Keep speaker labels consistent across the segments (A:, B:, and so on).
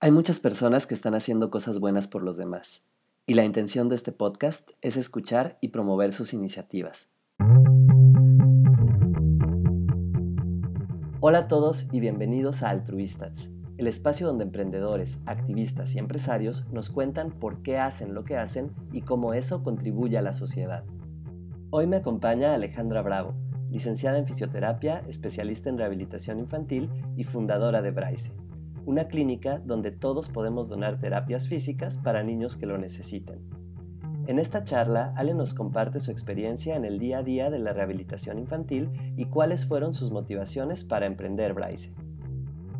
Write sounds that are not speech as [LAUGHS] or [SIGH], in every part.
A: Hay muchas personas que están haciendo cosas buenas por los demás, y la intención de este podcast es escuchar y promover sus iniciativas. Hola a todos y bienvenidos a Altruistas, el espacio donde emprendedores, activistas y empresarios nos cuentan por qué hacen lo que hacen y cómo eso contribuye a la sociedad. Hoy me acompaña Alejandra Bravo, licenciada en fisioterapia, especialista en rehabilitación infantil y fundadora de Braise una clínica donde todos podemos donar terapias físicas para niños que lo necesiten. En esta charla, Ale nos comparte su experiencia en el día a día de la rehabilitación infantil y cuáles fueron sus motivaciones para emprender Bryce.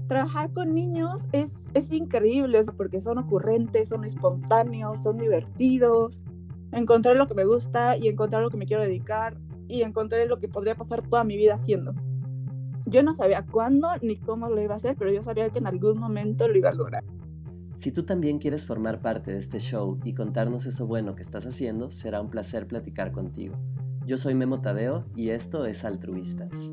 B: Trabajar con niños es, es increíble porque son ocurrentes, son espontáneos, son divertidos. Encontrar lo que me gusta y encontrar lo que me quiero dedicar y encontrar lo que podría pasar toda mi vida haciendo. Yo no sabía cuándo ni cómo lo iba a hacer, pero yo sabía que en algún momento lo iba a lograr.
A: Si tú también quieres formar parte de este show y contarnos eso bueno que estás haciendo, será un placer platicar contigo. Yo soy Memo Tadeo y esto es Altruistas.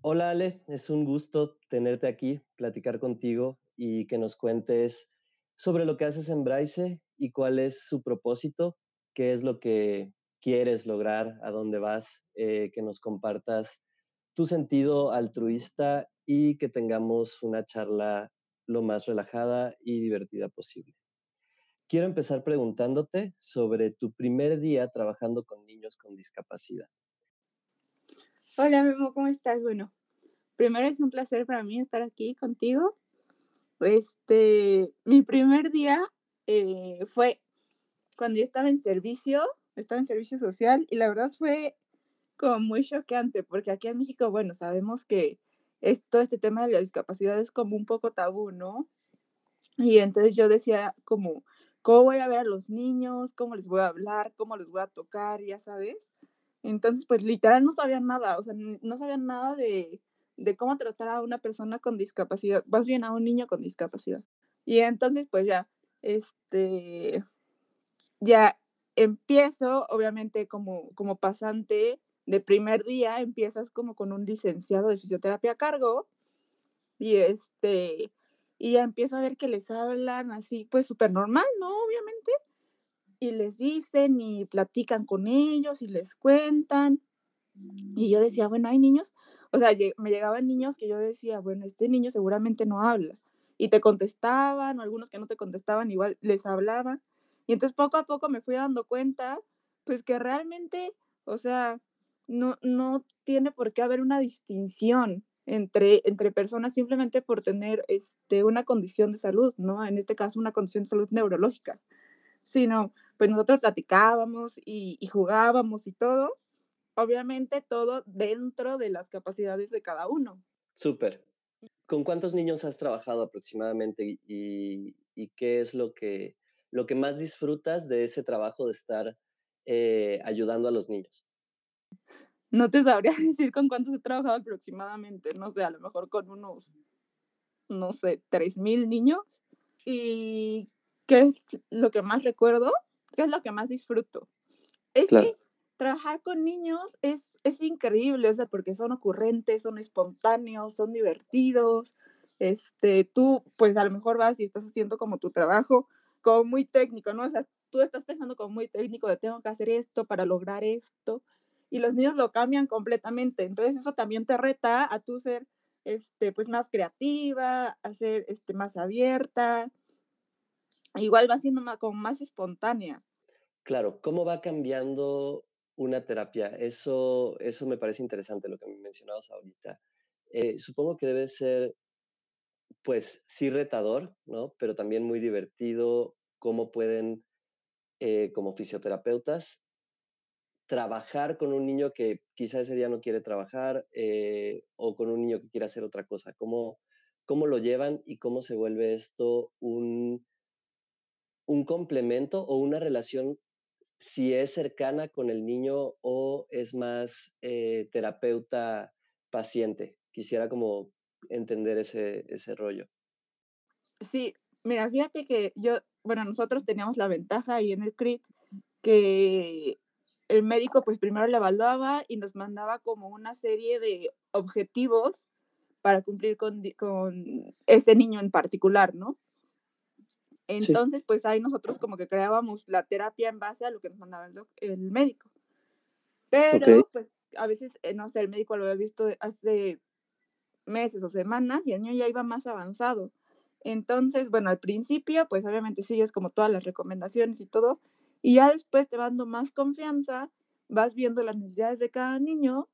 A: Hola Ale, es un gusto tenerte aquí, platicar contigo y que nos cuentes sobre lo que haces en Braise y cuál es su propósito, qué es lo que quieres lograr, a dónde vas, eh, que nos compartas tu sentido altruista y que tengamos una charla lo más relajada y divertida posible. Quiero empezar preguntándote sobre tu primer día trabajando con niños con discapacidad.
B: Hola Memo, ¿cómo estás? Bueno, primero es un placer para mí estar aquí contigo. Este, mi primer día eh, fue cuando yo estaba en servicio, estaba en servicio social y la verdad fue como muy choqueante, porque aquí en México, bueno, sabemos que todo este tema de la discapacidad es como un poco tabú, ¿no? Y entonces yo decía como, ¿cómo voy a ver a los niños? ¿Cómo les voy a hablar? ¿Cómo les voy a tocar? Ya sabes. Entonces, pues literal no sabían nada, o sea, no sabían nada de, de cómo tratar a una persona con discapacidad, más bien a un niño con discapacidad. Y entonces, pues ya, este, ya empiezo, obviamente, como, como pasante de primer día empiezas como con un licenciado de fisioterapia a cargo y este y ya empiezo a ver que les hablan así pues súper normal, ¿no? Obviamente. Y les dicen y platican con ellos y les cuentan. Y yo decía, bueno, hay niños, o sea, me llegaban niños que yo decía, bueno, este niño seguramente no habla. Y te contestaban, o algunos que no te contestaban, igual les hablaban. Y entonces poco a poco me fui dando cuenta, pues que realmente, o sea, no, no tiene por qué haber una distinción entre, entre personas simplemente por tener este, una condición de salud, ¿no? En este caso, una condición de salud neurológica, sino, pues nosotros platicábamos y, jugábamos y todo, obviamente todo dentro de las capacidades de cada uno.
A: Súper. ¿Con cuántos niños has trabajado aproximadamente y, qué es lo que, lo que más disfrutas de ese trabajo de estar eh, ayudando a los niños?
B: No te sabría [LAUGHS] decir con cuántos he trabajado aproximadamente, no sé, a lo mejor con unos, no sé, 3.000 niños. ¿Y qué es lo que más recuerdo? ¿Qué es lo que más disfruto? Es que trabajar con niños es, es increíble, o sea, porque son ocurrentes, son espontáneos, son divertidos. Este, tú, pues a lo mejor vas y estás haciendo como tu trabajo, como muy técnico, ¿no? O sea, tú estás pensando como muy técnico de tengo que hacer esto para lograr esto y los niños lo cambian completamente. Entonces eso también te reta a tú ser este, pues más creativa, a ser este, más abierta. Igual va siendo más, como más espontánea.
A: Claro, ¿cómo va cambiando una terapia? Eso, eso me parece interesante lo que me mencionabas ahorita. Eh, supongo que debe ser, pues sí retador, ¿no? Pero también muy divertido cómo pueden, eh, como fisioterapeutas, trabajar con un niño que quizá ese día no quiere trabajar eh, o con un niño que quiere hacer otra cosa? ¿Cómo, ¿Cómo lo llevan y cómo se vuelve esto un, un complemento o una relación si es cercana con el niño o es más eh, terapeuta-paciente? Quisiera como entender ese, ese rollo.
B: Sí, mira, fíjate que yo, bueno, nosotros teníamos la ventaja ahí en el CRIT que el médico pues primero le evaluaba y nos mandaba como una serie de objetivos para cumplir con, con ese niño en particular, ¿no? Entonces, pues ahí nosotros como que creábamos la terapia en base a lo que nos mandaba el, médico. Pero, pues a veces, eh, no sé, el médico lo había visto hace meses o semanas y el niño ya iba más avanzado. Entonces, bueno, al principio, pues obviamente sigues como todas las recomendaciones y todo, y ya después te dando más confianza, vas viendo las necesidades de cada niño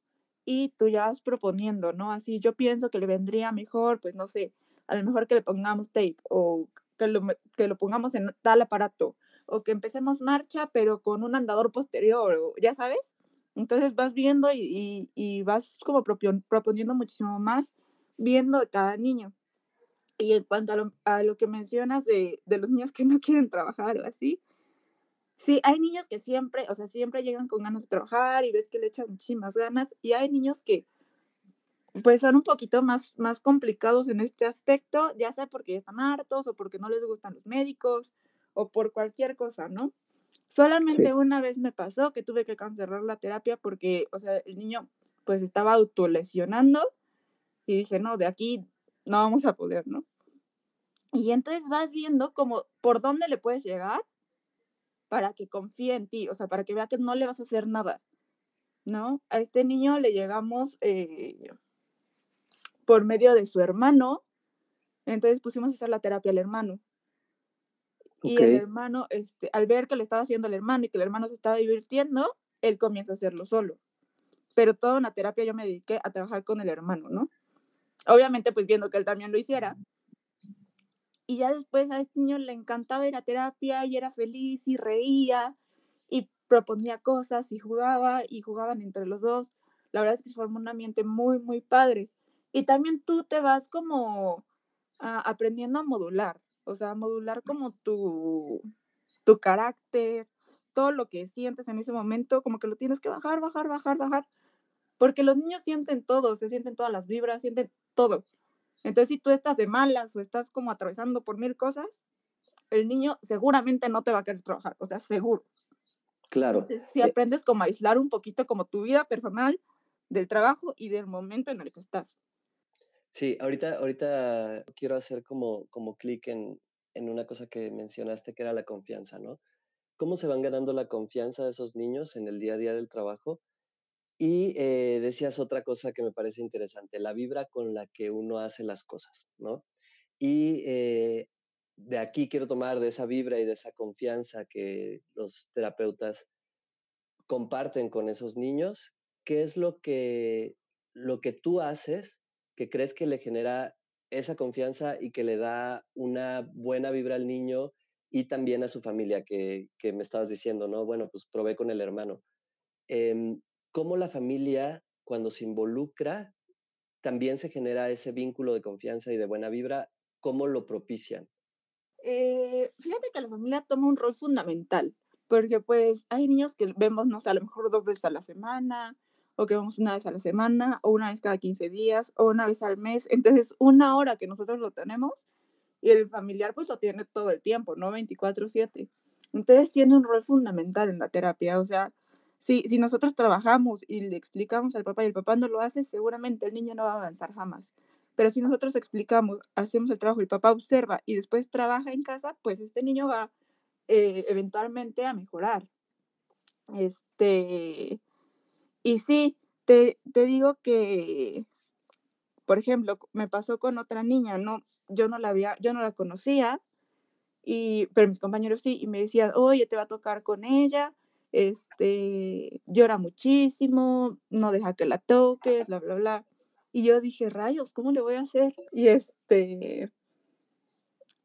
B: y tú ya vas proponiendo, ¿no? Así yo pienso que le vendría mejor, pues no sé, a lo mejor que le pongamos tape o que lo, que lo pongamos en tal aparato o que empecemos marcha pero con un andador posterior, ya sabes. Entonces vas viendo y, y, vas como proponiendo muchísimo más viendo cada niño. Y en cuanto a lo, a lo que mencionas de, de, los niños que no quieren trabajar o así, sí, hay niños que siempre, o sea, siempre llegan con ganas de trabajar y ves que le echan muchísimas ganas y hay niños que pues son un poquito más, más complicados en este aspecto, ya sea porque están hartos o porque no les gustan los médicos o por cualquier cosa, ¿no? Solamente una vez me pasó que tuve que cancelar la terapia porque, o sea, el niño pues estaba autolesionando y dije, no, de aquí no vamos a poder, ¿no? Y entonces vas viendo como por dónde le puedes llegar para que confíe en ti, o sea, para que vea que no le vas a hacer nada, ¿no? A este niño le llegamos eh, por medio de su hermano, entonces pusimos a hacer la terapia al hermano. Y el hermano, este, al ver que le estaba haciendo el hermano y que el hermano se estaba divirtiendo, él comienza a hacerlo solo. Pero toda una terapia yo me dediqué a trabajar con el hermano, ¿no? Obviamente, pues viendo que él también lo hiciera. Y ya después a este niño le encantaba ir a terapia y era feliz y reía y proponía cosas y jugaba y jugaban entre los dos. La verdad es que se formó un ambiente muy, muy padre. Y también tú te vas como aprendiendo a modular, o sea, a modular como tu, tu carácter, todo lo que sientes en ese momento, como que lo tienes que bajar, bajar, bajar, bajar, porque los niños sienten todo, se sienten todas las vibras, sienten todo. Entonces, si tú estás de malas o estás como atravesando por mil cosas, el niño seguramente no te va a querer trabajar, o sea, seguro.
A: Claro.
B: si eh aprendes como a aislar un poquito como tu vida personal del trabajo y del momento en el que estás.
A: Sí, ahorita, ahorita quiero hacer como, como clic en, en una cosa que mencionaste, que era la confianza, ¿no? ¿Cómo se van ganando la confianza de esos niños en el día a día del trabajo? Y eh, decías otra cosa que me parece interesante, la vibra con la que uno hace las cosas, ¿no? Y eh, de aquí quiero tomar de esa vibra y de esa confianza que los terapeutas comparten con esos niños, ¿qué es lo que, lo que tú haces que crees que le genera esa confianza y que le da una buena vibra al niño y también a su familia, que, que me estabas diciendo, ¿no? Bueno, pues probé con el hermano. Eh, cómo la familia, cuando se involucra, también se genera ese vínculo de confianza y de buena vibra, ¿cómo lo propician?
B: Eh, fíjate que la familia toma un rol fundamental, porque pues hay niños que vemos, no sé, a lo mejor dos veces a la semana, o que vemos una vez a la semana, o una vez cada 15 días, o una vez al mes. Entonces, una hora que nosotros lo tenemos y el familiar pues lo tiene todo el tiempo, ¿no? 24/7. Entonces, tiene un rol fundamental en la terapia, o sea, si, si nosotros trabajamos y le explicamos al papá y el papá no lo hace, seguramente el niño no va a avanzar jamás. Pero si nosotros explicamos, hacemos el trabajo, el papá observa y después trabaja en casa, pues este niño va eh, eventualmente a mejorar. Este, y sí, te, te digo que, por ejemplo, me pasó con otra niña, no, yo no la había, yo no la conocía, y, pero mis compañeros sí, y me decían, oye, te va a tocar con ella, este, llora muchísimo, no deja que la toque, bla, bla, bla. Y yo dije, rayos, ¿cómo le voy a hacer? Y este,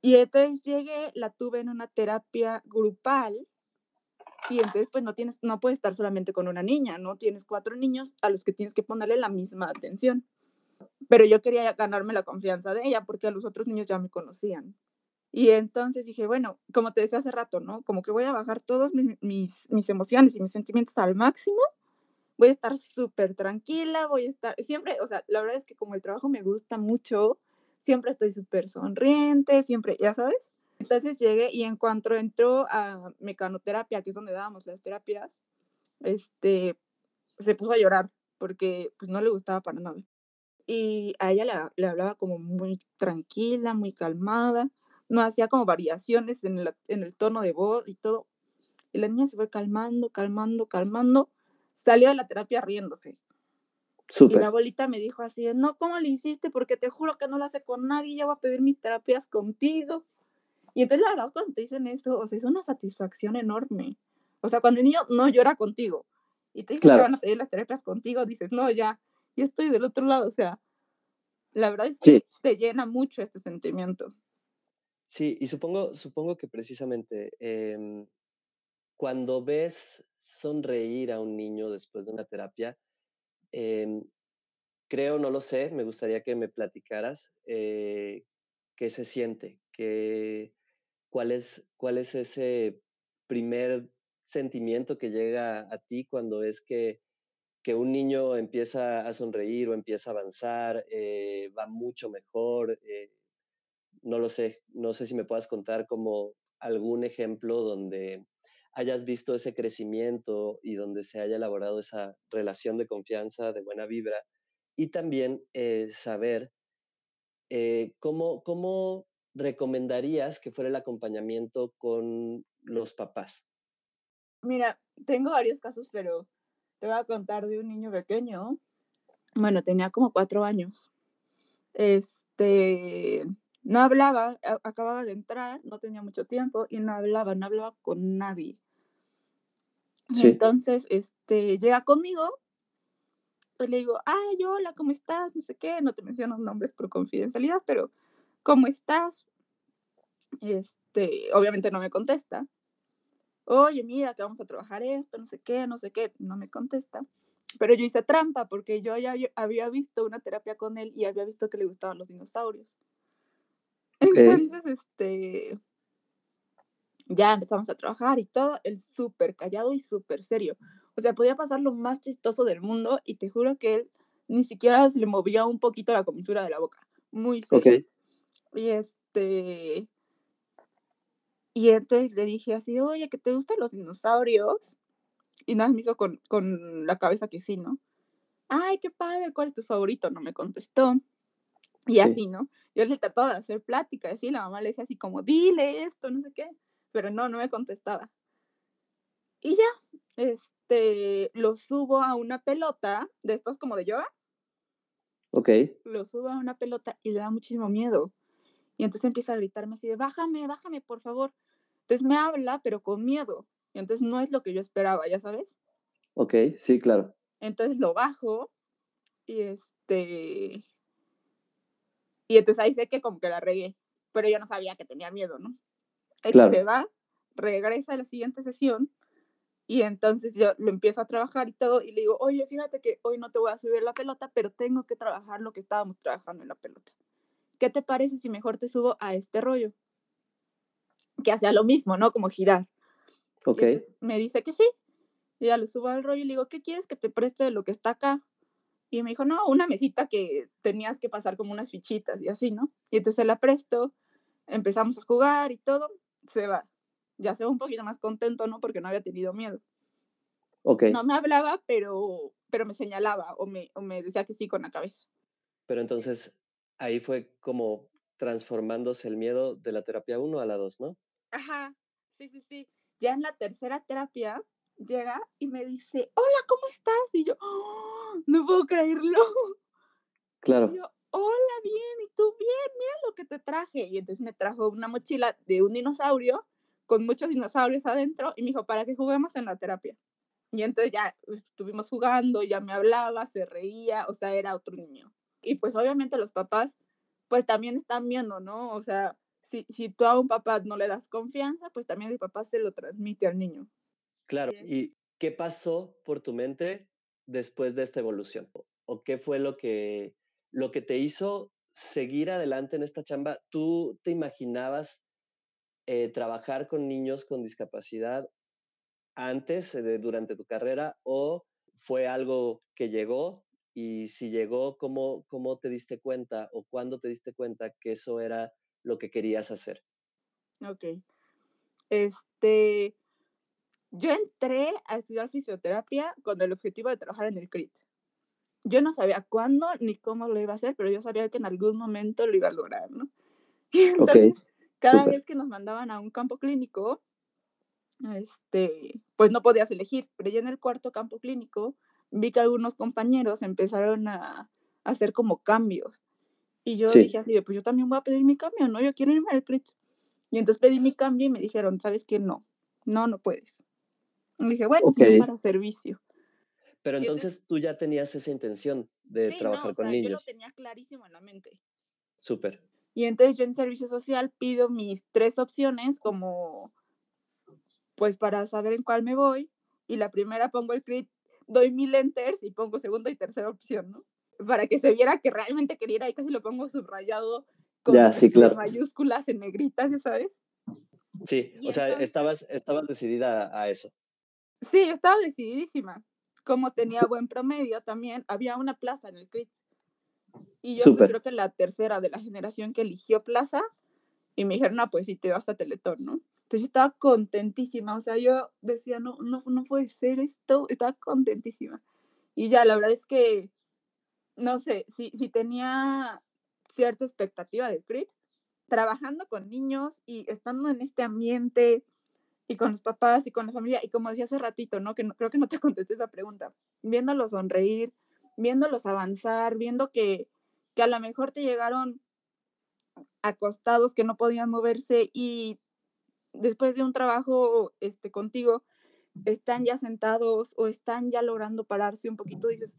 B: y entonces llegué, la tuve en una terapia grupal y entonces pues no tienes, no puedes estar solamente con una niña, ¿no? Tienes cuatro niños a los que tienes que ponerle la misma atención. Pero yo quería ganarme la confianza de ella porque a los otros niños ya me conocían. Y entonces dije, bueno, como te decía hace rato, ¿no? Como que voy a bajar todos mis, mis, emociones y mis sentimientos al máximo. Voy a estar súper tranquila, voy a estar, siempre, o sea, la verdad es que como el trabajo me gusta mucho, siempre estoy súper sonriente, siempre, ya sabes. Entonces llegué y en cuanto entró a mecanoterapia, que es donde dábamos las terapias, este, se puso a llorar porque pues no le gustaba para nada. y a ella la le hablaba como muy tranquila, muy calmada, no hacía como variaciones en la en el tono de voz y todo. Y la niña se fue calmando, calmando, calmando, salió de la terapia riéndose. Y la abuelita me dijo así "No, ¿cómo le hiciste? Porque te juro que no lo hace con nadie, ya voy a pedir mis terapias contigo". Y entonces, la verdad, cuando te dicen eso, o sea, es una satisfacción enorme. O sea, cuando el niño no llora contigo y te dicen que van a pedir las terapias contigo, dices: "No, ya, ya estoy del otro lado", o sea, la verdad es que te llena mucho este sentimiento.
A: Sí, y supongo supongo que precisamente, em, cuando ves sonreír a un niño después de una terapia, em, creo, no lo sé, me gustaría que me platicaras, eh, ¿qué se siente? ¿Qué cuál es cuál es ese primer sentimiento que llega a ti cuando ves que que un niño empieza a sonreír o empieza a avanzar, eh, va mucho mejor? No lo sé, no sé si me puedas contar como algún ejemplo donde hayas visto ese crecimiento y donde se haya elaborado esa relación de confianza, de buena vibra. Y también, eh, saber, eh, ¿cómo cómo recomendarías que fuera el acompañamiento con los papás?
B: Mira, tengo varios casos, pero te voy a contar de un niño pequeño. Bueno, tenía como 4 años. Este, no hablaba, acababa de entrar, no tenía mucho tiempo y no hablaba, no hablaba con nadie.
A: Sí.
B: entonces, este, llega conmigo y le digo: "Ay, hola, ¿cómo estás?", no sé qué, no te menciono nombres por confidencialidad, pero, "¿Cómo estás?". Este, obviamente no me contesta. "Oye, mira, que vamos a trabajar esto, no sé qué, no sé qué", no me contesta. Pero yo hice trampa, porque yo ya había visto una terapia con él y había visto que le gustaban los dinosaurios. Entonces, este ya empezamos a trabajar y todo, él supercallado y superserio. O sea, podía pasar lo más chistoso del mundo y te juro que él ni siquiera se le movía un poquito la comisura de la boca, muy serio.
A: Okey.
B: Y, este y entonces le dije así: "Oye, ¿que te gustan los dinosaurios?". Y nada me hizo con con la cabeza que sí, ¿no? "Ay, qué padre, ¿cuál es tu favorito?", no me contestó. Y
A: Sí.
B: así, ¿no? Yo le trataba de hacer plática, y así, la mamá le decía así como: "Dile esto, no sé qué", pero no, no me contestaba. Y ya, este, lo subo a una pelota de estas como de yoga.
A: Okey.
B: Lo subo a una pelota y le da muchísimo miedo. Y entonces empieza a gritarme así de: "Bájame, bájame, por favor". Entonces me habla, pero con miedo. Y entonces no es lo que yo esperaba, ¿ya sabes?
A: Okey, sí, claro.
B: Entonces lo bajo y, este y entonces ahí sé que como que la regué, pero yo no sabía que tenía miedo, ¿no? Él se va, regresa a la siguiente sesión, y entonces yo lo empiezo a trabajar y todo, y le digo: "Oye, fíjate que hoy no te voy a subir la pelota, pero tengo que trabajar lo que estábamos trabajando en la pelota. ¿Qué te parece si mejor te subo a este rollo?". Que hacía lo mismo, ¿no? Como girar. Y entonces me dice que sí. Y ya lo subo al rollo y le digo: "¿Qué quieres que te preste de lo que está acá?". Y me dijo: "No, una mesita que tenías que pasar como unas fichitas y así", ¿no? Y entonces la presto, empezamos a jugar y todo, se va. Ya se va un poquito más contento, ¿no? Porque no había tenido miedo.
A: Okey.
B: No me hablaba, pero pero me señalaba o me o me decía que sí con la cabeza.
A: Pero entonces, ahí fue como transformándose el miedo de la terapia 1 a la 2, ¿no?
B: Ajá, sí, sí, sí. Ya en la tercera terapia llega y me dice: "Hola, ¿cómo estás?". Y yo: "No puedo creerlo". [LAUGHS] Y
A: Claro.
B: yo: "Hola, bien, ¿y tú?". "Bien, mira lo que te traje". Y entonces me trajo una mochila de un dinosaurio, con muchos dinosaurios adentro, y me dijo: "Para que juguemos en la terapia". Y entonces ya estuvimos jugando, ya me hablaba, se reía, o sea, era otro niño. Y pues, obviamente, los papás, pues, también están viendo, ¿no? O sea, si si tú a un papá no le das confianza, pues, también el papá se lo transmite al niño.
A: Claro,
B: Y es
A: ¿y qué pasó por tu mente después de esta evolución? ¿O qué fue lo que lo que te hizo seguir adelante en esta chamba? ¿Tú te imaginabas, eh, trabajar con niños con discapacidad antes, de durante tu carrera, o fue algo que llegó? Y si llegó, ¿cómo cómo te diste cuenta, o cuándo te diste cuenta que eso era lo que querías hacer?
B: Okey. Este, yo entré a estudiar fisioterapia con el objetivo de trabajar en el CRIT. Yo no sabía cuándo ni cómo lo iba a hacer, pero yo sabía que en algún momento lo iba a lograr, ¿no? [LAUGHS] Y entonces, cada
A: súper.
B: vez que nos mandaban a un campo clínico, este, pues no podías elegir, pero ya en el cuarto campo clínico vi que algunos compañeros empezaron a a hacer como cambios. Y yo
A: Sí,
B: dije así de: "Pues yo también voy a pedir mi cambio, ¿no? Yo quiero irme al CRIT". Y entonces pedí mi cambio y me dijeron: "¿Sabes qué? No, no, no puedes". Y dije: "Bueno, no
A: okey.
B: para servicio".
A: Pero
B: entonces
A: tú ya tenías esa intención de
B: sí, no,
A: trabajar
B: o
A: con
B: sea, yo lo
A: niños.
B: tenía clarísimo en la mente.
A: Súper.
B: Y entonces yo en servicio social pido mis 3 opciones como, pues, para saber en cuál me voy, y la primera pongo el CRIT, doy 1000 enters y pongo segunda y tercera opción, ¿no? Para que se viera que realmente quería ir ahí, casi lo pongo subrayado
A: Ya,
B: con,
A: sí,
B: este,
A: claro.
B: mayúsculas en negritas, ¿ya sabes?
A: Sí,
B: Y
A: o sea,
B: entonces
A: estabas estabas decidida a eso.
B: Sí, yo estaba decididísima. Como tenía buen promedio también, había una plaza en el CRIT, y yo creo que la tercera de la generación que eligió plaza, Y me dijeron: "No, pues sí, te vas a Teletón", ¿no? Entonces, yo estaba contentísima, o sea, yo decía: "No no no puede ser esto", estaba contentísima. Y ya, la verdad es que, no sé, si si tenía cierta expectativa de CRIT, trabajando con niños y estando en este ambiente, y con los papás, y con la familia, y como decía hace ratito, ¿no? Que no creo que no te [LAUGHS] contesté esa pregunta, viéndolos sonreír, viéndolos avanzar, viendo que que a lo mejor te llegaron acostados, que no podían moverse, y después de un trabajo, este, contigo, están ya sentados o están ya logrando pararse un poquito, dices: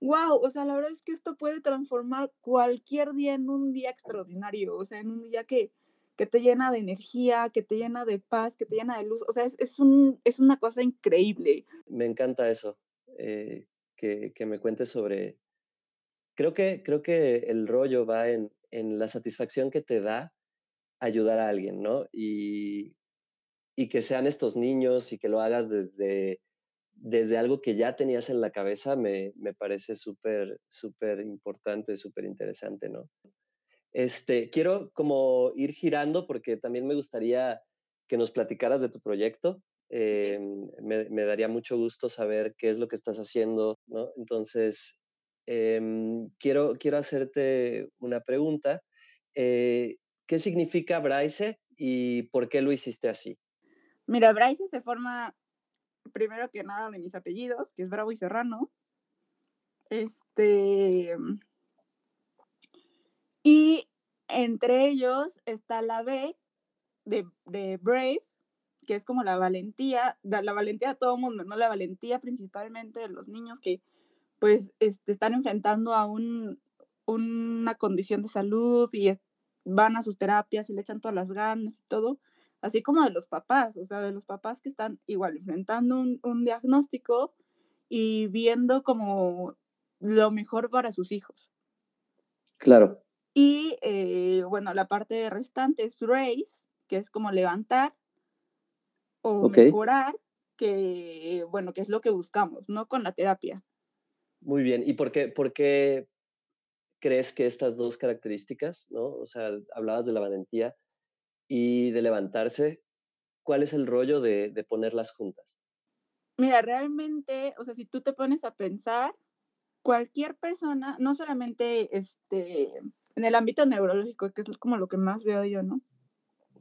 B: "Guau", o sea, la verdad es que esto puede transformar cualquier día en un día extraordinario, o sea, en un día que que te llena de energía, que te llena de paz, que te llena de luz, o sea, es es un es una cosa increíble.
A: Me encanta eso, eh, que que me cuentes sobre creo que creo que el rollo va en en la satisfacción que te da ayudar a alguien, ¿no? Y y que sean estos niños y que lo hagas desde desde algo que ya tenías en la cabeza, me me parece súper súper importante, súper interesante, ¿no? Este, quiero como ir girando porque también me gustaría que nos platicaras de tu proyecto. Em, me, me daría mucho gusto saber qué es lo que estás haciendo, ¿no? Entonces, em, quiero, quiero hacerte una pregunta. Eh, ¿qué significa Braise y por qué lo hiciste así?
B: Mira, Braille se forma primero que nada de mis apellidos, que es Bravo y Serrano, este, y entre ellos está la B de de Brave, que es como la valentía, la valentía de todo mundo, ¿no? La valentía principalmente de los niños que, pues, este, están enfrentando a un una condición de salud y van a sus terapias y le echan todas las ganas y todo, así como de los papás, o sea, de los papás que están igual enfrentando un un diagnóstico y viendo como lo mejor para sus hijos.
A: Claro,
B: Y, eh, bueno, la parte restante es raise, que es como levantar o
A: ok,
B: mejorar, que, bueno, que es lo que buscamos, ¿no? Con la terapia.
A: muy bien. ¿Y por qué, por qué crees que estas dos características, ¿no? O sea, hablabas de la valentía y de levantarse, ¿cuál es el rollo de, de ponerlas juntas?
B: Mira, realmente, o sea, si tú te pones a pensar, cualquier persona, no solamente, este, en el ámbito neurológico, que es como lo que más veo yo, ¿no?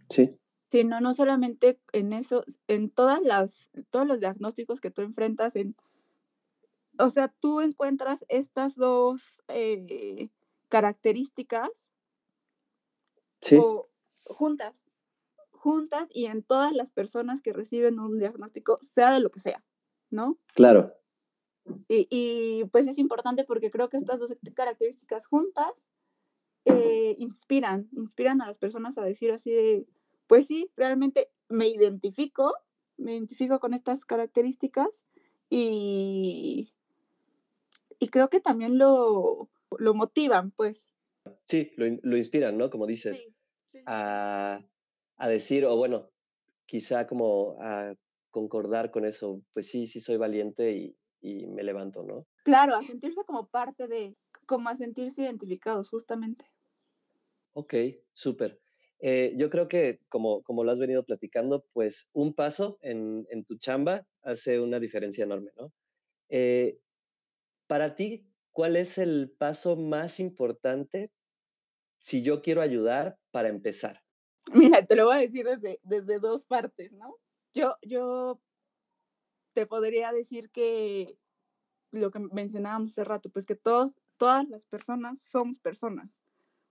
A: Sí,
B: Sino no solamente en eso, en todas las todos los diagnósticos que tú enfrentas en o sea, tú encuentras estas 2 eh, características
A: sí,
B: o juntas, juntas y en todas las personas que reciben un diagnóstico, sea de lo que sea, ¿no?
A: claro.
B: Y y, pues, es importante porque creo que estas 2 características juntas, eh, inspiran, inspiran a las personas a decir así de: "Pues sí, realmente me identifico, me identifico con estas características", y y creo que también lo lo motivan, pues.
A: Sí, lo, lo inspiran, ¿no? Como dices,
B: sí, sí.
A: a, a decir, o bueno, quizá como a concordar con eso, pues sí, sí soy valiente y, y me levanto, ¿no?
B: Claro, a sentirse como parte de, como a sentirse identificados, justamente.
A: Ok, súper. Eh, yo creo que como, como lo has venido platicando, pues un paso en, en tu chamba hace una diferencia enorme, ¿no? Eh, para ti, ¿cuál es el paso más importante si yo quiero ayudar para empezar?
B: Mira, te lo voy a decir desde, desde dos partes, ¿no? Yo, yo te podría decir que lo que mencionábamos hace rato, pues que todos, todas las personas somos personas.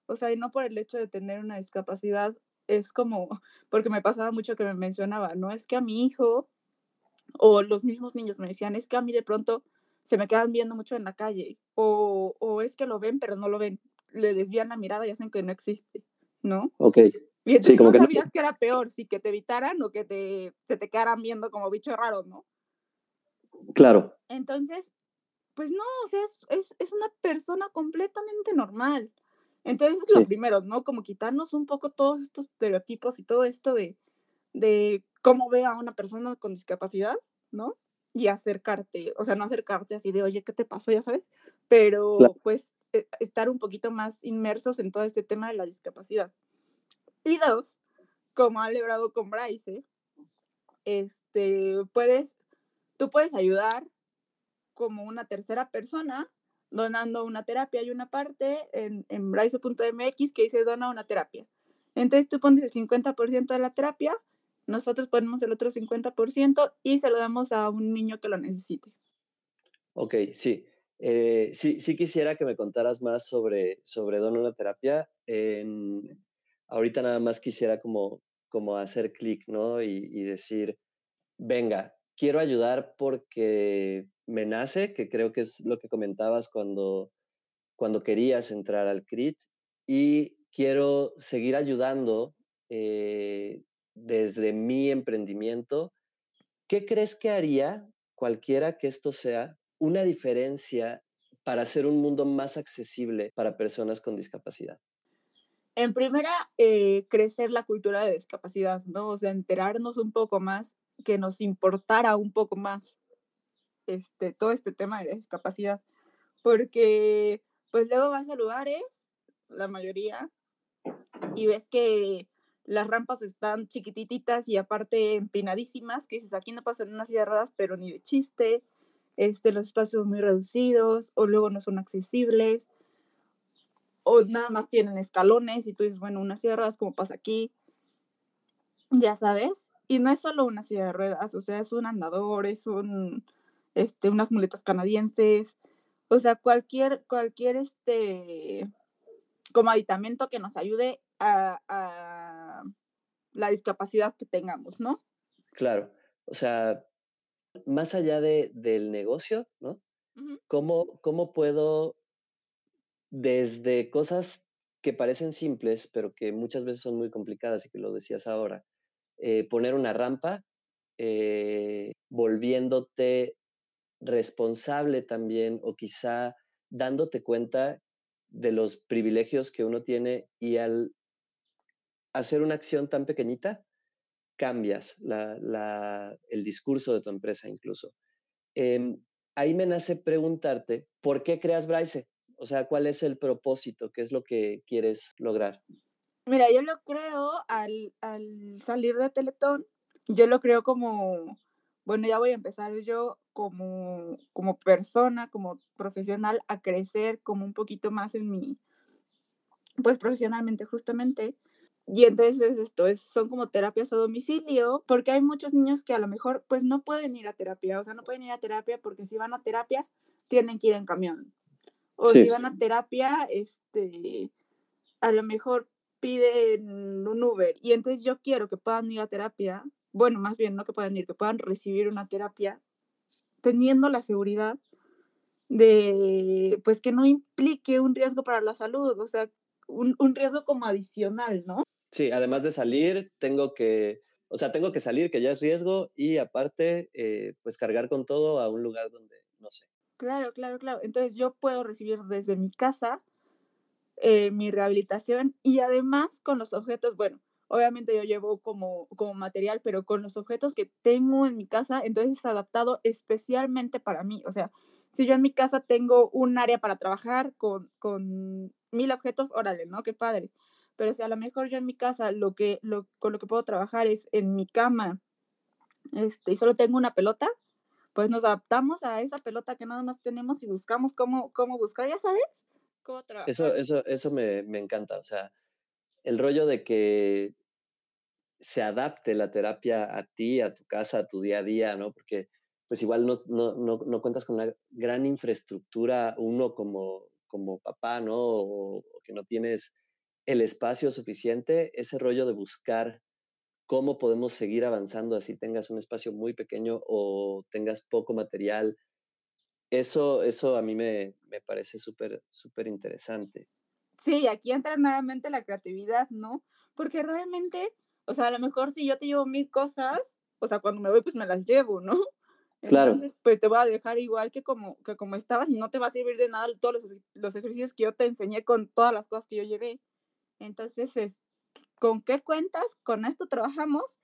B: O sea, y no por el hecho de tener una discapacidad, es como, [LAUGHS] porque me pasaba mucho que me mencionaba, no es que a mi hijo o los mismos niños me decían, es que a mí de pronto se me quedan viendo mucho en la calle, o, o es que lo ven, pero no lo ven, le desvían la mirada y hacen que no existe, ¿no?
A: Ok.
B: Y entonces no sabías que era peor, si que te evitaran o que te, se te quedaran viendo como bicho raro, ¿no?
A: Claro.
B: Entonces, pues no, o sea, es, es, es una persona completamente normal. Entonces, es lo primero, ¿no? Como quitarnos un poco todos estos estereotipos y todo esto de, de cómo ve a una persona con discapacidad, ¿no? Y acercarte, o sea, no acercarte así de, oye, ¿qué te pasó? Ya sabes, pero pues e, estar un poquito más inmersos en todo este tema de la discapacidad. Y dos, como ha logrado con Bryce, este, puedes, tú puedes ayudar como una tercera persona donando una terapia. Hay una parte en, en que dice dona una terapia. Entonces tú pones el 50% de la terapia, nosotros ponemos el otro 50% y se lo damos a un niño que lo necesite.
A: Ok, sí. Eh, sí, sí quisiera que me contaras más sobre, sobre Dona una terapia. En, ahorita nada más quisiera como, como hacer clic, ¿no? Y, decir, venga, quiero ayudar porque me nace, que creo que es lo que comentabas cuando, cuando querías entrar al CRIT, y quiero seguir ayudando eh, desde mi emprendimiento. ¿Qué crees que haría cualquiera que esto sea una diferencia para hacer un mundo más accesible para personas con discapacidad?
B: En primera, eh, crecer la cultura de discapacidad, ¿no? O sea, enterarnos un poco más, que nos importara un poco más este, todo este tema de discapacidad. Porque, pues luego vas a lugares, la mayoría, y ves que las rampas están chiquititas y aparte empinadísimas, que dices, aquí no pasan unas silla de ruedas, pero ni de chiste, este, los espacios muy reducidos, o luego no son accesibles, o nada más tienen escalones y tú dices, bueno, unas silla de ruedas como pasa aquí, ya sabes, y no es solo una silla de ruedas, o sea, es un andador, es un, este, unas muletas canadienses, o sea, cualquier, cualquier, este, como aditamento que nos ayude a, a la discapacidad que tengamos, ¿no?
A: Claro, o sea, más allá de, del negocio, ¿no? ¿Cómo, ¿Cómo puedo, desde cosas que parecen simples, pero que muchas veces son muy complicadas y que lo decías ahora, eh, poner una rampa, eh, volviéndote responsable también o quizá dándote cuenta de los privilegios que uno tiene y al hacer una acción tan pequeñita, cambias el discurso de tu empresa incluso. Em, ahí me nace preguntarte, ¿por qué creas Bryce? O sea, ¿cuál es el propósito? ¿Qué es lo que quieres lograr?
B: Mira, yo lo creo al, al salir de Teletón, yo lo creo como, bueno, ya voy a empezar yo como, como persona, como profesional, a crecer como un poquito más en mi, pues profesionalmente justamente. Y entonces esto es, son como terapias a domicilio, porque hay muchos niños que a lo mejor pues no pueden ir a terapia, o sea, no pueden ir a terapia porque si van a terapia tienen que ir en camión. O si van a terapia, este, a lo mejor piden un Uber y entonces yo quiero que puedan ir a terapia, bueno, más bien no que puedan ir, que puedan recibir una terapia teniendo la seguridad de, pues que no implique un riesgo para la salud, o sea, un, un riesgo como adicional, ¿no?
A: Sí, además de salir, tengo que, o sea, tengo que salir, que ya es riesgo, y aparte, eh, pues cargar con todo a un lugar donde, no sé.
B: Claro, claro, claro. Entonces yo puedo recibir desde mi casa eh, mi rehabilitación y además con los objetos, bueno, obviamente yo llevo como, como material, pero con los objetos que tengo en mi casa, entonces es adaptado especialmente para mí. O sea, si yo en mi casa tengo un área para trabajar con, con mil objetos, órale, ¿no? Qué padre pero si a lo mejor yo en mi casa lo que, lo, con lo que puedo trabajar es en mi cama este, y solo tengo una pelota, pues nos adaptamos a esa pelota que nada más tenemos y buscamos cómo, cómo buscar, ya sabes, cómo.
A: Eso, eso, eso me, me encanta. O sea, el rollo de que se adapte la terapia a ti, a tu casa, a tu día a día, ¿no? Porque pues igual no, no, no, no cuentas con una gran infraestructura, uno como, como papá, ¿no? O, o, que no tienes el espacio suficiente, ese rollo de buscar cómo podemos seguir avanzando así tengas un espacio muy pequeño o tengas poco material. Eso, eso a mí me, me parece súper, súper interesante.
B: Sí, aquí entra nuevamente la creatividad, ¿no? Porque realmente, o sea, a lo mejor si yo te llevo mil cosas, o sea, cuando me voy, pues me las llevo, ¿no? [LAUGHS]
A: Claro.
B: Entonces, pues te voy a dejar igual que como, que como estabas y no te va a servir de nada todos los, los ejercicios que yo te enseñé con todas las cosas que yo llevé. Entonces, es, ¿con qué cuentas? Con esto trabajamos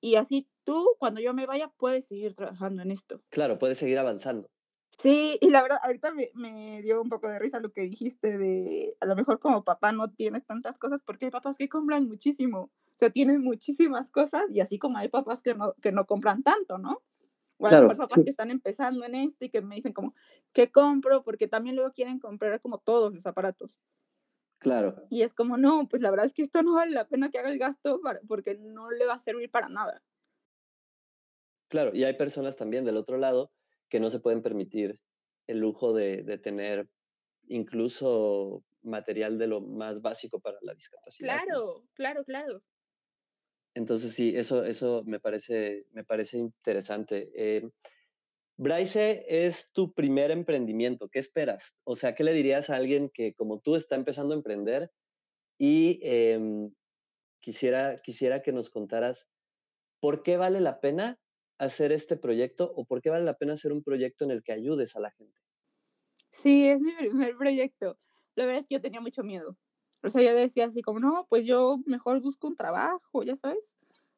B: y así tú, cuando yo me vaya, puedes seguir trabajando en esto.
A: Claro, puedes seguir avanzando.
B: Sí, y la verdad, ahorita me, me, dio un poco de risa lo que dijiste de, a lo mejor como papá no tienes tantas cosas, porque hay papás que compran muchísimo, o sea, tienen muchísimas cosas, y así como hay papás que no, que no compran tanto, ¿no? O claro, hay papás sí. que están empezando en esto y que me dicen como, ¿qué compro? Porque también luego quieren comprar como todos los aparatos.
A: Claro.
B: Y es como, no, pues la verdad es que esto no vale la pena que haga el gasto para, porque no le va a servir para nada.
A: Claro, y hay personas también del otro lado que no se pueden permitir el lujo de, de tener incluso material de lo más básico para la discapacidad.
B: Claro, ¿no? claro, claro.
A: Entonces sí, eso, eso me, parece, me parece interesante. Eh, Bryce es tu primer emprendimiento. ¿Qué esperas? O sea, ¿qué le dirías a alguien que como tú está empezando a emprender y eh, quisiera, quisiera que nos contaras por qué vale la pena hacer este proyecto o por qué vale la pena hacer un proyecto en el que ayudes a la gente?
B: Sí, es mi primer proyecto. La verdad es que yo tenía mucho miedo. O sea, yo decía así como, no, pues yo mejor busco un trabajo, ya sabes.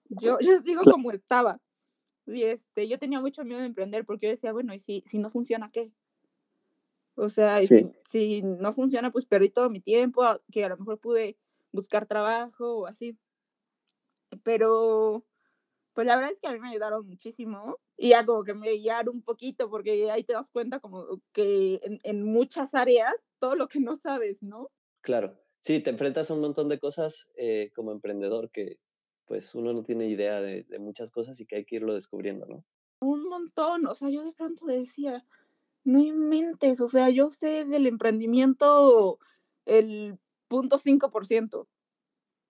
B: Yo, [LAUGHS] yo sigo como estaba. Y este, yo tenía mucho miedo de emprender porque yo decía, bueno, ¿y si, si no funciona qué? O sea, sí. si, si, no funciona, pues perdí todo mi tiempo, que a lo mejor pude buscar trabajo o así. Pero, pues la verdad es que a mí me ayudaron muchísimo y ya como que me guiaron un poquito porque ahí te das cuenta como que en, en muchas áreas todo lo que no sabes, ¿no?
A: Claro, sí, te enfrentas a un montón de cosas eh, como emprendedor que pues uno no tiene idea de, de, muchas cosas y que hay que irlo descubriendo, ¿no?
B: Un montón, o sea, yo de pronto decía, no inventes, o sea, yo sé del emprendimiento el punto cinco por ciento.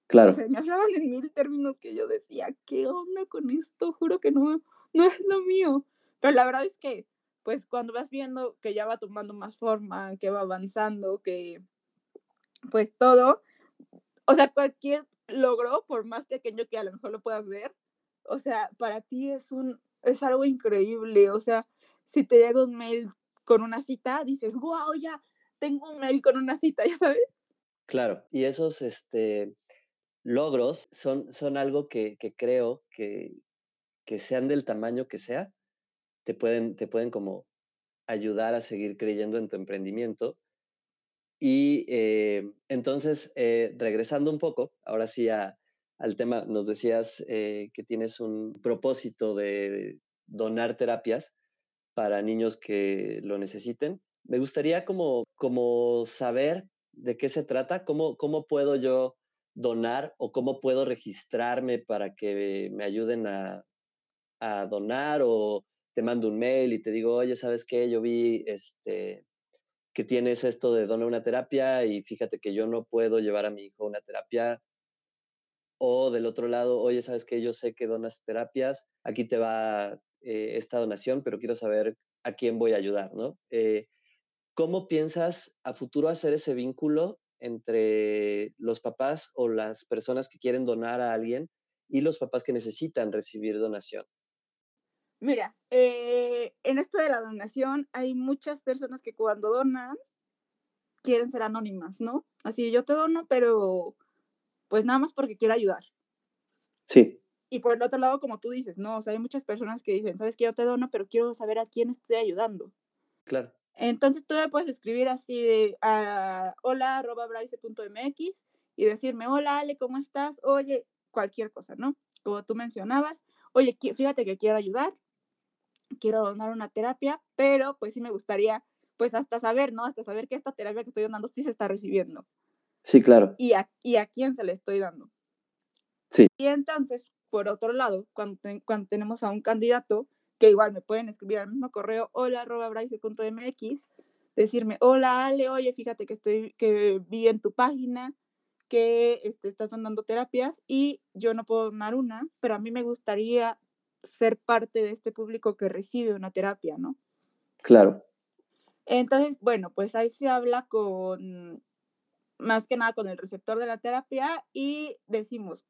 A: Claro.
B: O sea, me hablaban en mil términos que yo decía, ¿qué onda con esto? Juro que no, no es lo mío. Pero la verdad es que, pues cuando vas viendo que ya va tomando más forma, que va avanzando, que pues todo, o sea, cualquier logro, por más pequeño que a lo mejor lo puedas ver, o sea, para ti es un, es algo increíble, o sea, si te llega un mail con una cita, dices, wow, ya tengo un mail con una cita, [LAUGHS] ya sabes.
A: Claro, y esos este, logros son, son algo que, creo que, que sean del tamaño que sea, te pueden, te pueden como ayudar a seguir creyendo en tu emprendimiento y eh, entonces, eh, regresando un poco, ahora sí a, al tema, nos decías eh, que tienes un propósito de donar terapias para niños que lo necesiten. Me gustaría como, como saber de qué se trata, cómo, cómo puedo yo donar o cómo puedo registrarme para que me ayuden a, a donar o te mando un mail y te digo, oye, ¿sabes qué? Yo vi este, que tienes esto de donar una terapia y fíjate que yo no puedo llevar a mi hijo una terapia. O del otro lado, oye, sabes que yo sé que donas terapias, aquí te va eh, esta donación, pero quiero saber a quién voy a ayudar, ¿no? Eh, ¿Cómo piensas a futuro hacer ese vínculo entre los papás o las personas que quieren donar a alguien y los papás que necesitan recibir donación?
B: Mira, eh, en esto de la donación hay muchas personas que cuando donan quieren ser anónimas, ¿no? Así yo te dono, pero pues nada más porque quiero ayudar.
A: Sí.
B: Y por el otro lado, como tú dices, ¿no? O sea, hay muchas personas que dicen, sabes que yo te dono, pero quiero saber a quién estoy ayudando.
A: Claro.
B: Entonces tú me puedes escribir así de a hola mx y decirme, hola Ale, ¿cómo estás? Oye, cualquier cosa, ¿no? Como tú mencionabas, oye, fíjate que quiero ayudar, quiero donar una terapia, pero pues sí me gustaría, pues hasta saber, ¿no? Hasta saber que esta terapia que estoy donando sí se está recibiendo.
A: Sí, claro.
B: Y a, y a quién se le estoy dando.
A: Sí.
B: Y entonces, por otro lado, cuando, cuando tenemos a un candidato, que igual me pueden escribir al mismo correo, hola, arroba mx, decirme, hola, Ale, oye, fíjate que estoy, que vi en tu página que este, estás donando terapias y yo no puedo donar una, pero a mí me gustaría ser parte de este público que recibe una terapia, ¿no?
A: Claro.
B: Entonces, bueno, pues ahí se habla con, más que nada con el receptor de la terapia y decimos,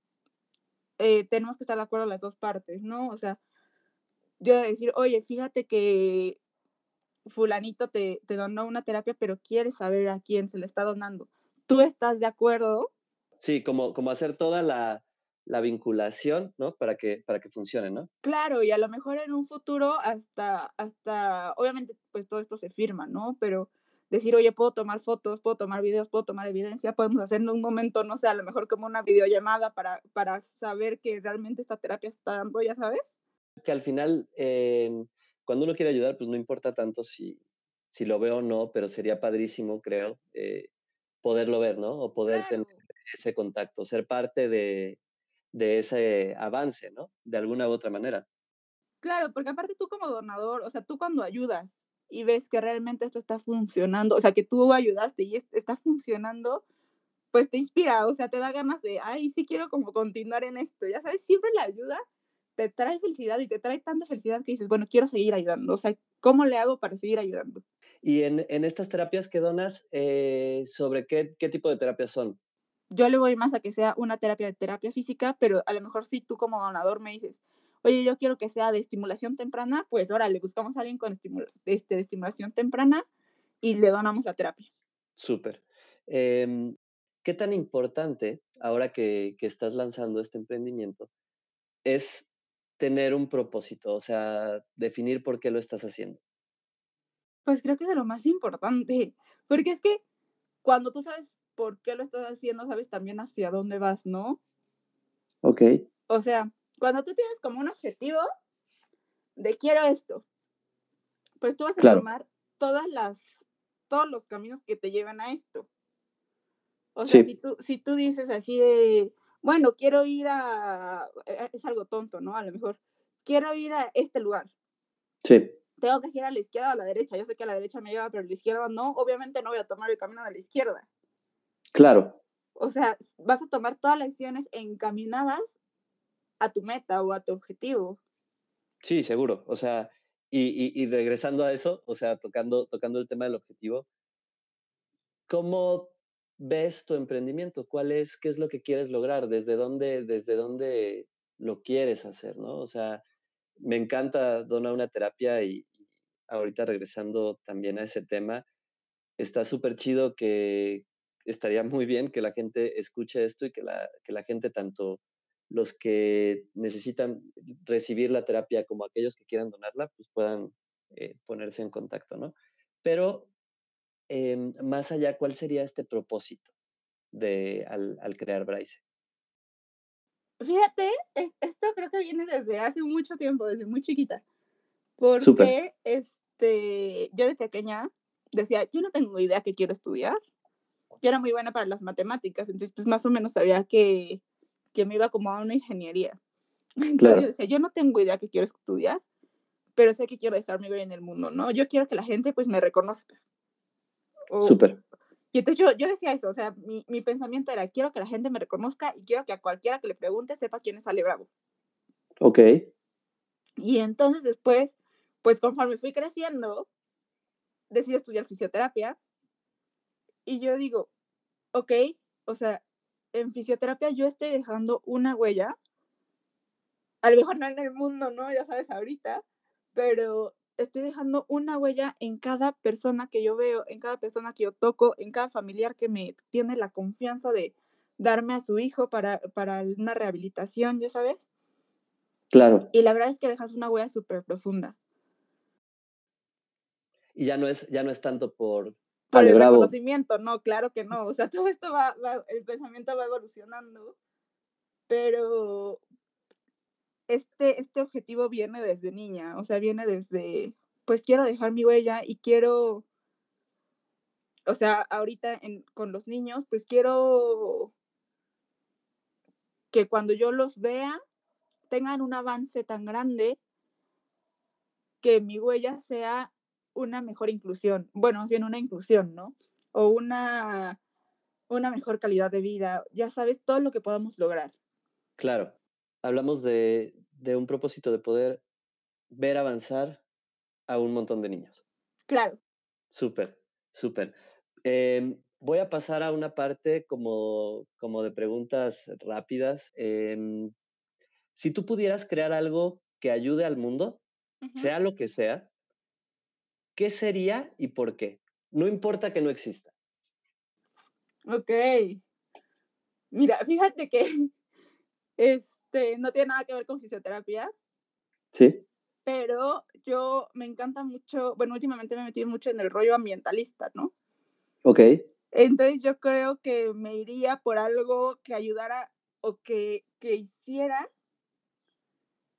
B: eh, tenemos que estar de acuerdo las dos partes, ¿no? O sea, yo decir, oye, fíjate que fulanito te, te donó una terapia, pero quieres saber a quién se le está donando. ¿Tú estás de acuerdo?
A: Sí, como, como hacer toda la, la vinculación, ¿no? Para que, para que funcione, ¿no?
B: Claro, y a lo mejor en un futuro hasta, hasta, obviamente, pues todo esto se firma, ¿no? Pero decir, oye, puedo tomar fotos, puedo tomar videos, puedo tomar evidencia, podemos hacer en un momento, no sé, a lo mejor como una videollamada para, para saber que realmente esta terapia está dando, ya sabes.
A: Que al final, eh, cuando uno quiere ayudar, pues no importa tanto si, si lo veo o no, pero sería padrísimo, creo, eh, poderlo ver, ¿no? O poder
B: claro.
A: tener ese contacto, ser parte de, de ese avance, ¿no? De alguna u otra manera.
B: Claro, porque aparte tú como donador, o sea, tú cuando ayudas y ves que realmente esto está funcionando, o sea, que tú ayudaste y está funcionando, pues te inspira, o sea, te da ganas de, ay, sí quiero como continuar en esto, ya sabes, siempre la ayuda te trae felicidad y te trae tanta felicidad que dices, bueno, quiero seguir ayudando, o sea, ¿cómo le hago para seguir ayudando?
A: Y en, en estas terapias que donas, eh, ¿sobre qué, qué tipo de terapias son?
B: Yo le voy más a que sea una terapia de terapia física, pero a lo mejor si tú como donador me dices, oye, yo quiero que sea de estimulación temprana, pues ahora le buscamos a alguien con estimula este, de estimulación temprana y le donamos la terapia.
A: Súper. Eh, ¿Qué tan importante, ahora que, que estás lanzando este emprendimiento, es tener un propósito? O sea, definir por qué lo estás haciendo.
B: Pues creo que es lo más importante, porque es que cuando tú sabes por qué lo estás haciendo, sabes también hacia dónde vas, ¿no?
A: Ok.
B: O sea, cuando tú tienes como un objetivo de quiero esto, pues tú vas a
A: Claro.
B: tomar todas las, todos los caminos que te llevan a esto. O sea, si tú, si tú dices así de, bueno, quiero ir a, eh, es algo tonto, ¿no? A lo mejor, quiero ir a este lugar.
A: sí,
B: Tengo que ir a la izquierda o a la derecha. Yo sé que a la derecha me lleva, pero a la izquierda no. Obviamente no voy a tomar el camino de la izquierda.
A: claro.
B: O sea, vas a tomar todas las acciones encaminadas a tu meta o a tu objetivo.
A: Sí, seguro. O sea, y, y, y regresando a eso, o sea, tocando, tocando el tema del objetivo, ¿cómo ves tu emprendimiento? ¿Cuál es, qué es lo que quieres lograr? ¿Desde dónde, desde dónde lo quieres hacer, no? O sea, me encanta donar una terapia y, ahorita regresando también a ese tema, está súper chido que estaría muy bien que la gente escuche esto y que la, que la gente, tanto los que necesitan recibir la terapia como aquellos que quieran donarla, pues puedan eh, ponerse en contacto, ¿no? Pero em, más allá, ¿cuál sería este propósito de, al, al crear Braise?
B: Fíjate, es- esto creo que viene desde hace mucho tiempo, desde muy chiquita. Porque este, yo de pequeña decía, yo no tengo idea qué quiero estudiar. Yo era muy buena para las matemáticas, entonces pues más o menos sabía que, que me iba como a una ingeniería. [LAUGHS] Entonces yo
A: claro,
B: decía, yo no tengo idea qué quiero estudiar, pero sé que quiero dejar mi huella en el mundo, ¿no? Yo quiero que la gente pues me reconozca. O,
A: súper,
B: y entonces yo, yo decía eso, o sea, mi, mi pensamiento era, quiero que la gente me reconozca y quiero que a cualquiera que le pregunte sepa quién es Ale Bravo.
A: ok,
B: Y entonces después, pues conforme fui creciendo, decidí estudiar fisioterapia y yo digo, ok, o sea, en fisioterapia yo estoy dejando una huella, a lo mejor no en el mundo, ¿no? Ya sabes, ahorita, pero estoy dejando una huella en cada persona que yo veo, en cada persona que yo toco, en cada familiar que me tiene la confianza de darme a su hijo para, para una rehabilitación, ya sabes.
A: claro.
B: Y la verdad es que dejas una huella súper profunda.
A: Y ya no es, ya no es tanto por
B: Por
A: Ale
B: el
A: Bravo,
B: reconocimiento, no, claro que no. O sea, [LAUGHS] todo esto va, va- el pensamiento va evolucionando, pero este, este objetivo viene desde niña, o sea, viene desde, pues quiero dejar mi huella y quiero, o sea, ahorita con los niños, pues quiero que cuando yo los vea tengan un avance tan grande que mi huella sea una mejor inclusión, bueno, más bien una inclusión, ¿no? O una, una mejor calidad de vida, ya sabes, todo lo que podamos lograr.
A: Claro, hablamos de, de un propósito de poder ver avanzar a un montón de niños.
B: Claro.
A: Súper, súper. Em, voy a pasar a una parte como, como de preguntas rápidas. Em, si tú pudieras crear algo que ayude al mundo, sea lo que sea, ¿qué sería y por qué? No importa que no exista.
B: Ok. Mira, fíjate que [LAUGHS] este, no tiene nada que ver con fisioterapia.
A: Sí.
B: Pero yo me encanta mucho, bueno, últimamente me he metido mucho en el rollo ambientalista, ¿no?
A: Ok.
B: Entonces yo creo que me iría por algo que ayudara o que, que hiciera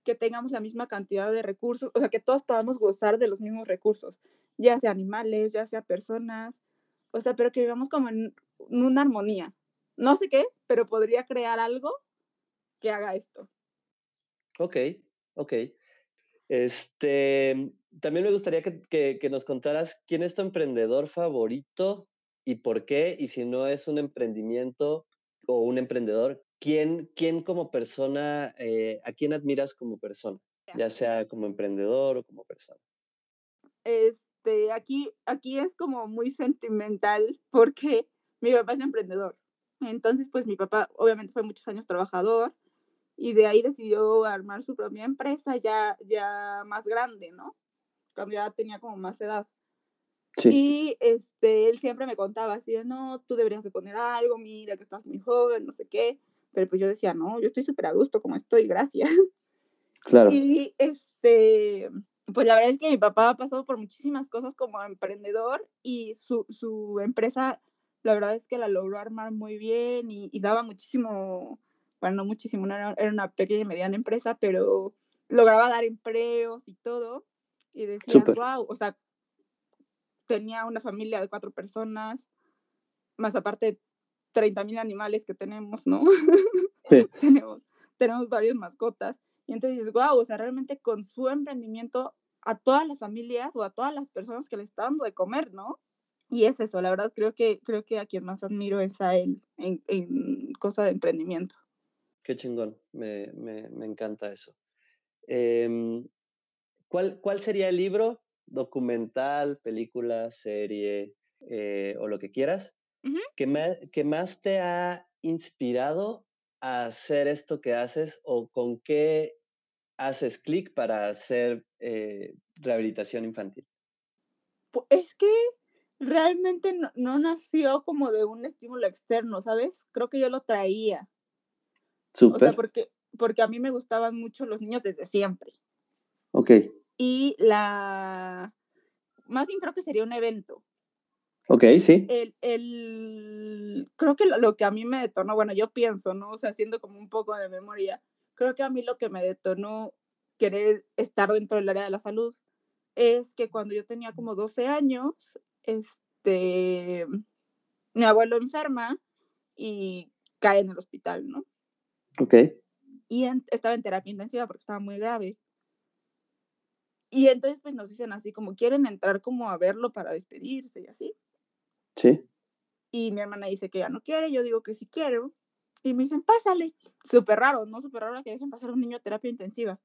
B: que tengamos la misma cantidad de recursos, o sea, que todos podamos gozar de los mismos recursos, ya sea animales, ya sea personas, o sea, pero que vivamos como en una armonía. No sé qué, pero podría crear algo que haga esto.
A: Ok, ok. Este, también me gustaría que, que, nos contaras quién es tu emprendedor favorito y por qué, y si no es un emprendimiento o un emprendedor, ¿quién, quién como persona, eh, a quién admiras como persona? Ya sea como emprendedor o como persona.
B: Este, aquí, aquí es como muy sentimental [LAUGHS] porque mi papá es emprendedor. Entonces, pues mi papá obviamente fue muchos años trabajador y de ahí decidió armar su propia empresa ya, ya más grande, ¿no? Cuando ya tenía como más edad. Y este, él siempre me contaba así de, no, tú deberías de poner algo, mira que estás muy joven, no sé qué. Pero pues yo decía, no, yo estoy súper a gusto como estoy, gracias.
A: Claro.
B: Y este, pues la verdad es que mi papá ha pasado por muchísimas cosas como emprendedor y su, su empresa, la verdad es que la logró armar muy bien y, y daba muchísimo, bueno, no muchísimo, era, era una pequeña y mediana empresa, pero lograba dar empleos y todo. Y decía, wow, o sea, tenía una familia de cuatro personas, más aparte 30 mil animales que tenemos, ¿no? [LAUGHS] tenemos, tenemos varias mascotas. Y entonces dices, wow, o sea, realmente con su emprendimiento a todas las familias o a todas las personas que le está dando de comer, ¿no? Y es eso, la verdad, creo que, creo que a quien más admiro es a él en, en cosa de emprendimiento.
A: Qué chingón, me, me, me encanta eso. Eh, ¿cuál, ¿Cuál sería el libro, documental, película, serie eh, o lo que quieras, que, más, que más te ha inspirado a hacer esto que haces o con qué haces clic para hacer eh, rehabilitación infantil?
B: Es que realmente no, nació como de un estímulo externo, ¿sabes? Creo que yo lo traía.
A: Súper.
B: O sea, porque, porque a mí me gustaban mucho los niños desde siempre.
A: Ok.
B: Y la... Más bien creo que sería un evento.
A: Ok, sí.
B: El, el, creo que lo, que a mí me detonó, bueno, yo pienso, ¿no? O sea, haciendo como un poco de memoria, creo que a mí lo que me detonó querer estar dentro del área de la salud es que cuando yo tenía como 12 años, este, mi abuelo enferma y cae en el hospital, ¿no?
A: Ok.
B: Y estaba en terapia intensiva porque estaba muy grave. Y entonces pues nos dicen así como quieren entrar como a verlo para despedirse y así.
A: Sí.
B: Y mi hermana dice que ya no quiere, yo digo que sí quiero. Y me dicen, pásale. Súper raro, ¿no? Súper raro que dejen pasar a un niño a terapia intensiva.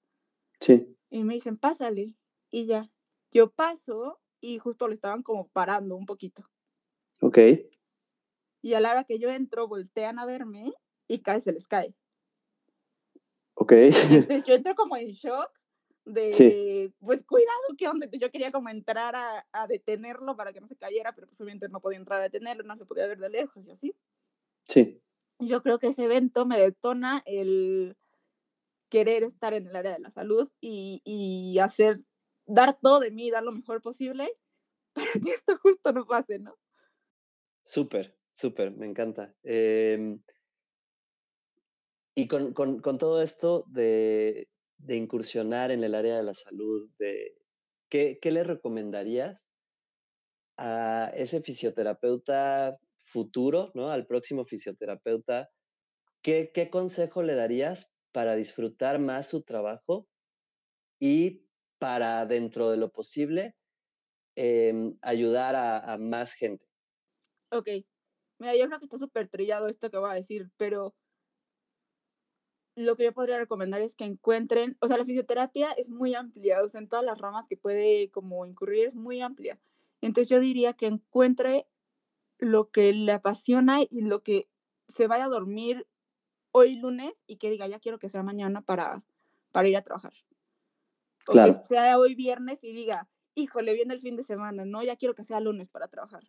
A: Sí.
B: Y me dicen, pásale. Y ya. Yo paso y justo lo estaban como parando un poquito.
A: Ok.
B: Y a la hora que yo entro, voltean a verme y cae, se les cae.
A: Ok. [LAUGHS]
B: Entonces yo entro como en shock de, pues cuidado, ¿qué onda? Yo quería como entrar a, a, detenerlo para que no se cayera, pero pues obviamente no podía entrar a detenerlo, no se podía ver de lejos y así.
A: Sí.
B: Yo creo que ese evento me detona el querer estar en el área de la salud y, y hacer, dar todo de mí, dar lo mejor posible [LAUGHS] para que esto justo no pase, ¿no?
A: Súper, súper, me encanta. Eh, y con, con, con, todo esto de, de incursionar en el área de la salud, de, ¿qué, ¿qué le recomendarías a ese fisioterapeuta futuro, ¿no? al próximo fisioterapeuta? ¿Qué, ¿Qué consejo le darías para disfrutar más su trabajo y para, dentro de lo posible, em, ayudar a, a, más gente?
B: Ok, mira, yo creo que está súper trillado esto que voy a decir, pero lo que yo podría recomendar es que encuentren, o sea, la fisioterapia es muy amplia, o sea, en todas las ramas que puede como incurrir es muy amplia. Entonces yo diría que encuentre lo que le apasiona y lo que se vaya a dormir hoy lunes y que diga, ya quiero que sea mañana para, para ir a trabajar. Claro. O que sea hoy viernes y diga, híjole, viene el fin de semana, no, ya quiero que sea lunes para trabajar.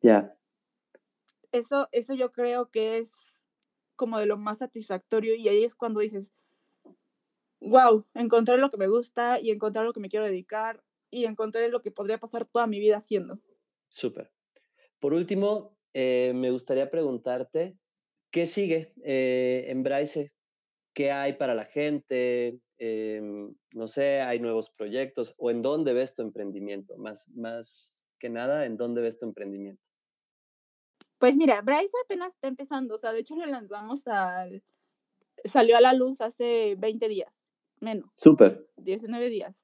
A: Ya.
B: Eso, eso yo creo que es como de lo más satisfactorio y ahí es cuando dices, wow, encontré lo que me gusta y encontré lo que me quiero dedicar y encontré lo que podría pasar toda mi vida haciendo.
A: Súper. Por último, eh, me gustaría preguntarte, ¿qué sigue eh, en Braise? ¿Qué hay para la gente? Eh, no sé, ¿hay nuevos proyectos? ¿O en dónde ves tu emprendimiento? Más, más que nada, ¿en dónde ves tu emprendimiento?
B: Pues mira, Bryce apenas está empezando, o sea, de hecho lo lanzamos al... Salió a la luz hace 20 días, menos.
A: Súper.
B: 19 días.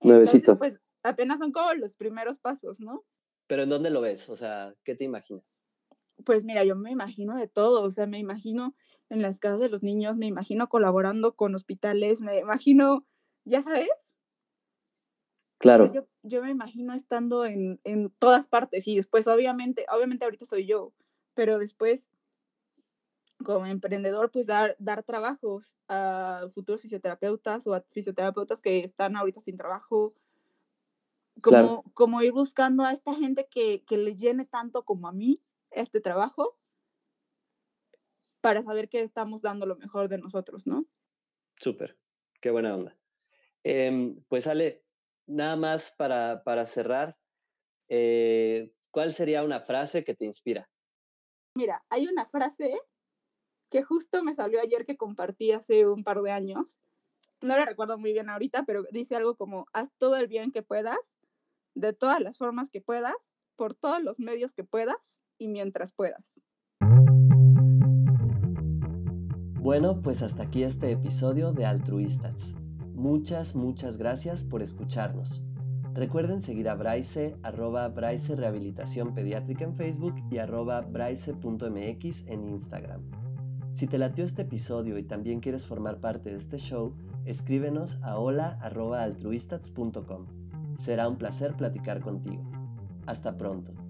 A: Nuevecito.
B: pues apenas son como los primeros pasos, ¿no?
A: Pero ¿en dónde lo ves? O sea, ¿qué te imaginas?
B: Pues mira, yo me imagino de todo, o sea, me imagino en las casas de los niños, me imagino colaborando con hospitales, me imagino, ya sabes.
A: Claro.
B: O sea, yo, yo, me imagino estando en, en, todas partes y después, obviamente, obviamente ahorita soy yo, pero después, como emprendedor, pues dar, dar trabajos a futuros fisioterapeutas o a fisioterapeutas que están ahorita sin trabajo, como, claro. como ir buscando a esta gente que, que les llene tanto como a mí este trabajo para saber que estamos dando lo mejor de nosotros, ¿no?
A: Súper, qué buena onda. Eh, pues Ale, nada más para, para cerrar, eh, ¿cuál sería una frase que te inspira?
B: Mira, hay una frase que justo me salió ayer que compartí hace un par de años. No la recuerdo muy bien ahorita, pero dice algo como, haz todo el bien que puedas, de todas las formas que puedas, por todos los medios que puedas y mientras puedas.
A: Bueno, pues hasta aquí este episodio de Altruistas. Muchas, muchas gracias por escucharnos. Recuerden seguir a Braise, arroba Braise Rehabilitación Pediátrica en Facebook y arroba braise.mx en Instagram. Si te latió este episodio y también quieres formar parte de este show, escríbenos a hola.altruistats.com. Será un placer platicar contigo. Hasta pronto.